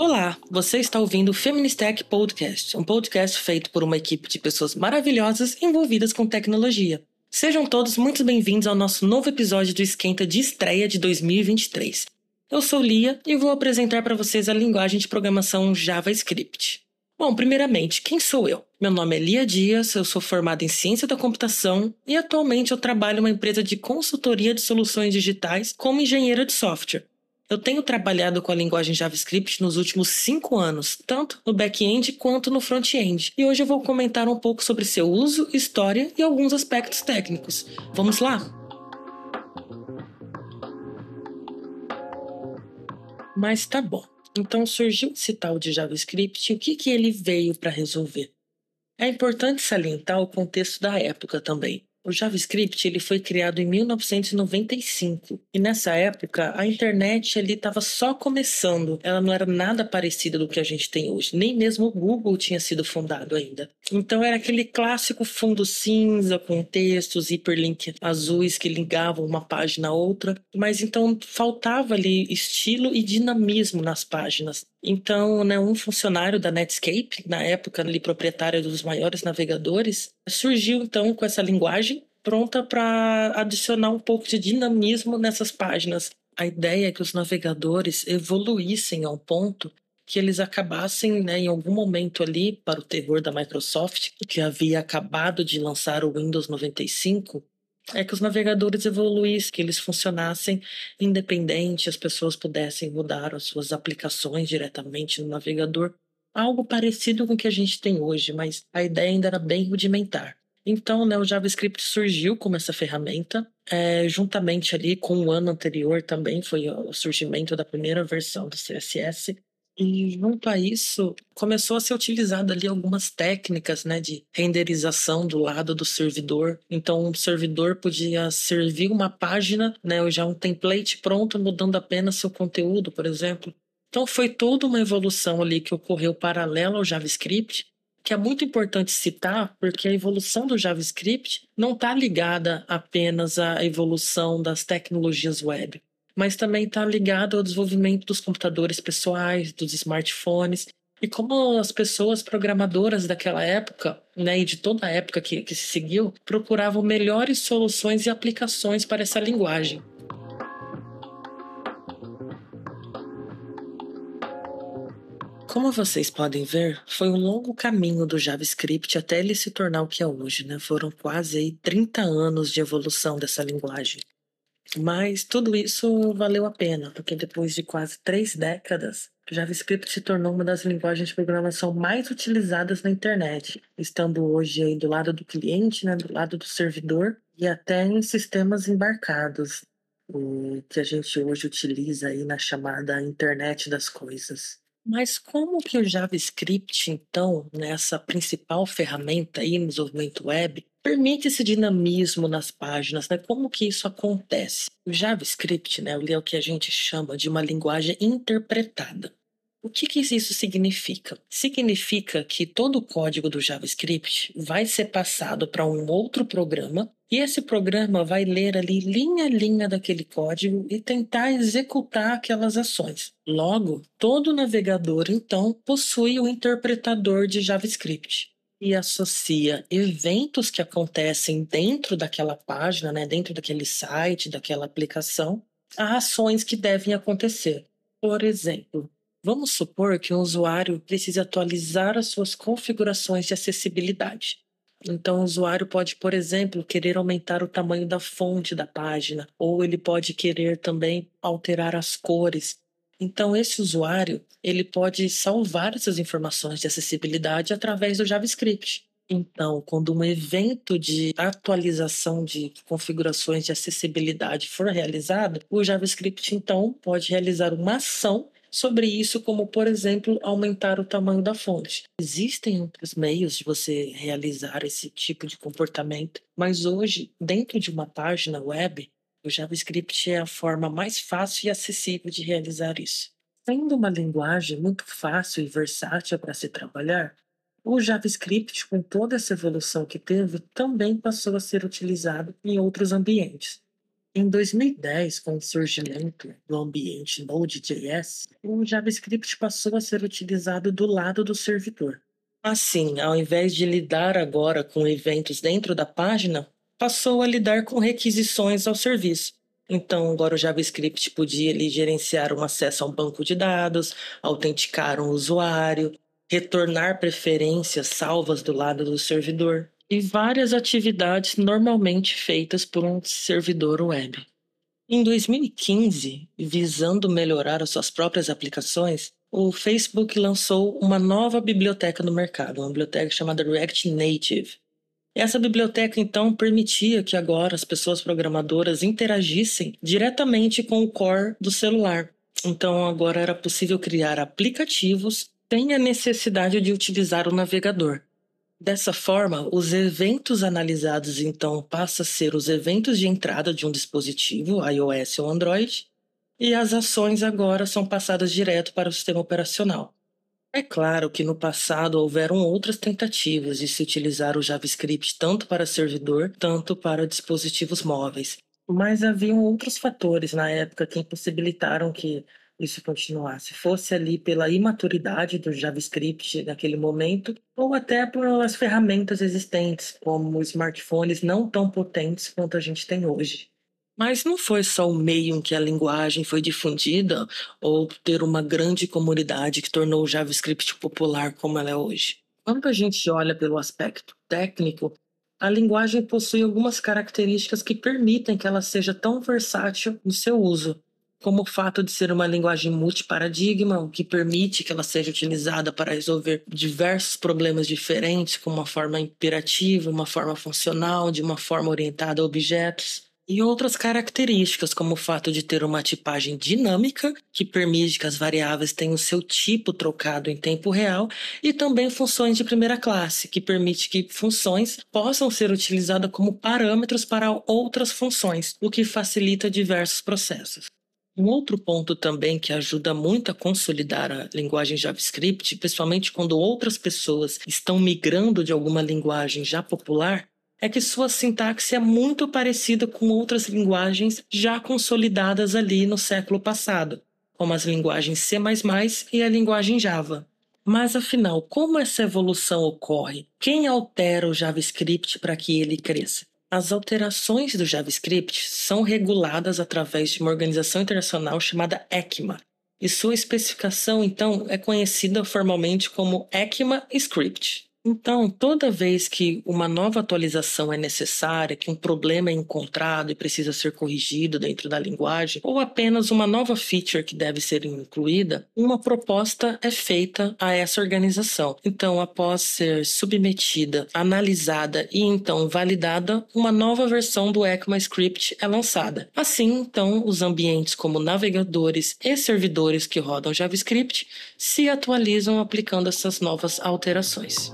Olá, você está ouvindo o Feministech Podcast, um podcast feito por uma equipe de pessoas maravilhosas envolvidas com tecnologia. Sejam todos muito bem-vindos ao nosso novo episódio do Esquenta de estreia de 2023. Eu sou Lia e vou apresentar para vocês a linguagem de programação JavaScript. Bom, primeiramente, quem sou eu? Meu nome é Lia Dias, eu sou formada em Ciência da Computação e atualmente eu trabalho em uma empresa de consultoria de soluções digitais como engenheira de software. Eu tenho trabalhado com a linguagem JavaScript nos últimos cinco anos, tanto no back-end quanto no front-end. E hoje eu vou comentar um pouco sobre seu uso, história e alguns aspectos técnicos. Vamos lá? Mas tá bom. Então surgiu esse tal de JavaScript e o que, que ele veio para resolver? É importante salientar o contexto da época também. O JavaScript ele foi criado em 1995 e nessa época a internet ali estava só começando. Ela não era nada parecida do que a gente tem hoje. Nem mesmo o Google tinha sido fundado ainda. Então era aquele clássico fundo cinza com textos, hiperlink azuis que ligavam uma página a outra. Mas então faltava ali estilo e dinamismo nas páginas. Então, né, um funcionário da Netscape, na época ali proprietário dos maiores navegadores, surgiu então com essa linguagem pronta para adicionar um pouco de dinamismo nessas páginas. A ideia é que os navegadores evoluíssem ao ponto que eles acabassem, né, em algum momento ali, para o terror da Microsoft, que havia acabado de lançar o Windows 95, é que os navegadores evoluíssem, que eles funcionassem independente, as pessoas pudessem mudar as suas aplicações diretamente no navegador. Algo parecido com o que a gente tem hoje, mas a ideia ainda era bem rudimentar. Então, né, o JavaScript surgiu como essa ferramenta, é, juntamente ali com o ano anterior também foi o surgimento da primeira versão do CSS. E junto a isso, começou a ser utilizada ali algumas técnicas né, de renderização do lado do servidor. Então, o servidor podia servir uma página, né, ou já um template pronto, mudando apenas seu conteúdo, por exemplo. Então, foi toda uma evolução ali que ocorreu paralela ao JavaScript, que é muito importante citar, porque a evolução do JavaScript não está ligada apenas à evolução das tecnologias web mas também está ligado ao desenvolvimento dos computadores pessoais, dos smartphones, e como as pessoas programadoras daquela época, né, e de toda a época que, que se seguiu, procuravam melhores soluções e aplicações para essa linguagem. Como vocês podem ver, foi um longo caminho do JavaScript até ele se tornar o que é hoje, né? Foram quase aí 30 anos de evolução dessa linguagem. Mas tudo isso valeu a pena, porque depois de quase três décadas, JavaScript se tornou uma das linguagens de programação mais utilizadas na internet, estando hoje aí do lado do cliente, né, do lado do servidor e até em sistemas embarcados, o que a gente hoje utiliza aí na chamada internet das coisas. Mas como que o JavaScript, então, nessa principal ferramenta aí no desenvolvimento web, permite esse dinamismo nas páginas, né? Como que isso acontece? O JavaScript, né, é o que a gente chama de uma linguagem interpretada. O que, que isso significa? Significa que todo o código do JavaScript vai ser passado para um outro programa e esse programa vai ler ali linha a linha daquele código e tentar executar aquelas ações. Logo, todo navegador então possui o um interpretador de JavaScript e associa eventos que acontecem dentro daquela página, né, dentro daquele site, daquela aplicação, a ações que devem acontecer. Por exemplo, vamos supor que um usuário precise atualizar as suas configurações de acessibilidade. Então, o usuário pode, por exemplo, querer aumentar o tamanho da fonte da página, ou ele pode querer também alterar as cores então, esse usuário ele pode salvar essas informações de acessibilidade através do JavaScript. Então, quando um evento de atualização de configurações de acessibilidade for realizado, o JavaScript então pode realizar uma ação sobre isso, como por exemplo, aumentar o tamanho da fonte. Existem outros meios de você realizar esse tipo de comportamento, mas hoje, dentro de uma página web, o JavaScript é a forma mais fácil e acessível de realizar isso. Sendo uma linguagem muito fácil e versátil para se trabalhar, o JavaScript, com toda essa evolução que teve, também passou a ser utilizado em outros ambientes. Em 2010, com o surgimento do ambiente Node.js, o JavaScript passou a ser utilizado do lado do servidor. Assim, ao invés de lidar agora com eventos dentro da página, passou a lidar com requisições ao serviço. Então, agora o JavaScript podia ali, gerenciar um acesso a um banco de dados, autenticar um usuário, retornar preferências salvas do lado do servidor e várias atividades normalmente feitas por um servidor web. Em 2015, visando melhorar as suas próprias aplicações, o Facebook lançou uma nova biblioteca no mercado, uma biblioteca chamada React Native. Essa biblioteca então permitia que agora as pessoas programadoras interagissem diretamente com o core do celular. Então agora era possível criar aplicativos sem a necessidade de utilizar o navegador. Dessa forma, os eventos analisados então passam a ser os eventos de entrada de um dispositivo, iOS ou Android, e as ações agora são passadas direto para o sistema operacional. É claro que no passado houveram outras tentativas de se utilizar o JavaScript tanto para servidor, tanto para dispositivos móveis, mas haviam outros fatores na época que impossibilitaram que isso continuasse, fosse ali pela imaturidade do JavaScript naquele momento, ou até pelas ferramentas existentes, como smartphones não tão potentes quanto a gente tem hoje. Mas não foi só o meio em que a linguagem foi difundida ou ter uma grande comunidade que tornou o JavaScript popular como ela é hoje. Quando a gente olha pelo aspecto técnico, a linguagem possui algumas características que permitem que ela seja tão versátil no seu uso como o fato de ser uma linguagem multiparadigma, o que permite que ela seja utilizada para resolver diversos problemas diferentes, com uma forma imperativa, uma forma funcional, de uma forma orientada a objetos. E outras características, como o fato de ter uma tipagem dinâmica, que permite que as variáveis tenham seu tipo trocado em tempo real, e também funções de primeira classe, que permite que funções possam ser utilizadas como parâmetros para outras funções, o que facilita diversos processos. Um outro ponto também que ajuda muito a consolidar a linguagem JavaScript, principalmente quando outras pessoas estão migrando de alguma linguagem já popular, é que sua sintaxe é muito parecida com outras linguagens já consolidadas ali no século passado, como as linguagens C++ e a linguagem Java. Mas afinal, como essa evolução ocorre? Quem altera o JavaScript para que ele cresça? As alterações do JavaScript são reguladas através de uma organização internacional chamada ECMA, e sua especificação, então, é conhecida formalmente como ECMA Script. Então, toda vez que uma nova atualização é necessária, que um problema é encontrado e precisa ser corrigido dentro da linguagem, ou apenas uma nova feature que deve ser incluída, uma proposta é feita a essa organização. Então, após ser submetida, analisada e então validada, uma nova versão do ECMAScript é lançada. Assim, então, os ambientes como navegadores e servidores que rodam JavaScript se atualizam aplicando essas novas alterações.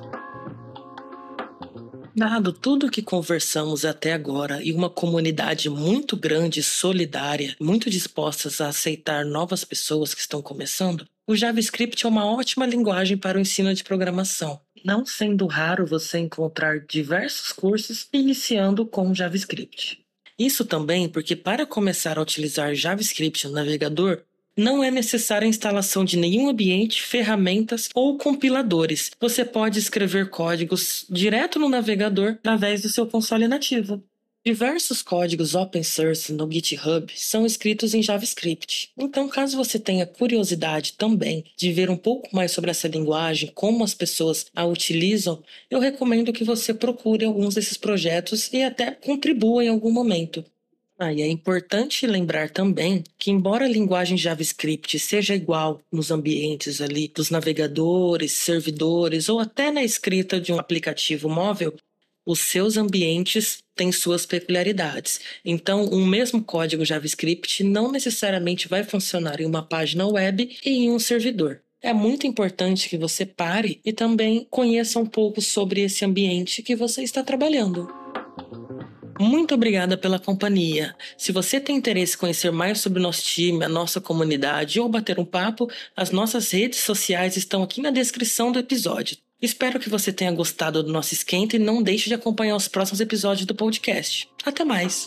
Dado tudo o que conversamos até agora e uma comunidade muito grande, solidária, muito dispostas a aceitar novas pessoas que estão começando, o JavaScript é uma ótima linguagem para o ensino de programação, não sendo raro você encontrar diversos cursos iniciando com JavaScript. Isso também porque, para começar a utilizar JavaScript no navegador, não é necessária a instalação de nenhum ambiente, ferramentas ou compiladores. Você pode escrever códigos direto no navegador através do seu console nativo. Diversos códigos open source no GitHub são escritos em JavaScript. Então, caso você tenha curiosidade também de ver um pouco mais sobre essa linguagem, como as pessoas a utilizam, eu recomendo que você procure alguns desses projetos e até contribua em algum momento. Ah, e é importante lembrar também que, embora a linguagem JavaScript seja igual nos ambientes ali dos navegadores, servidores ou até na escrita de um aplicativo móvel, os seus ambientes têm suas peculiaridades. Então, um mesmo código JavaScript não necessariamente vai funcionar em uma página web e em um servidor. É muito importante que você pare e também conheça um pouco sobre esse ambiente que você está trabalhando. Muito obrigada pela companhia. Se você tem interesse em conhecer mais sobre o nosso time, a nossa comunidade ou bater um papo, as nossas redes sociais estão aqui na descrição do episódio. Espero que você tenha gostado do nosso esquenta e não deixe de acompanhar os próximos episódios do podcast. Até mais!